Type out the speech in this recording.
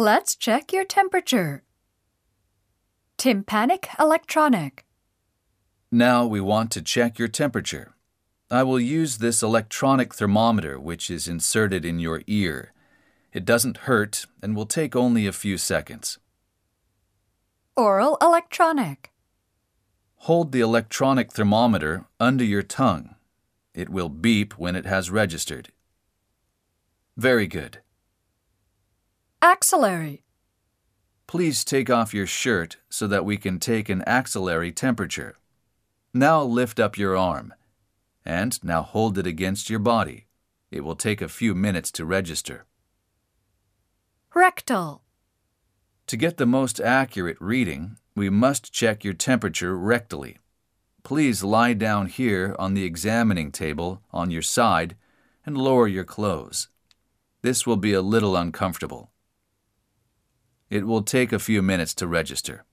Let's check your temperature. Tympanic electronic. Now we want to check your temperature. I will use this electronic thermometer which is inserted in your ear. It doesn't hurt and will take only a few seconds. Oral electronic. Hold the electronic thermometer under your tongue. It will beep when it has registered. Very good. Axillary. Please take off your shirt so that we can take an axillary temperature. Now lift up your arm. And now hold it against your body. It will take a few minutes to register. Rectal. To get the most accurate reading, we must check your temperature rectally. Please lie down here on the examining table on your side and lower your clothes. This will be a little uncomfortable. It will take a few minutes to register.